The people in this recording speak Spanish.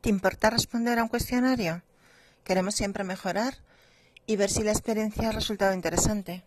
¿Te importa responder a un cuestionario? Queremos siempre mejorar y ver si la experiencia ha resultado interesante.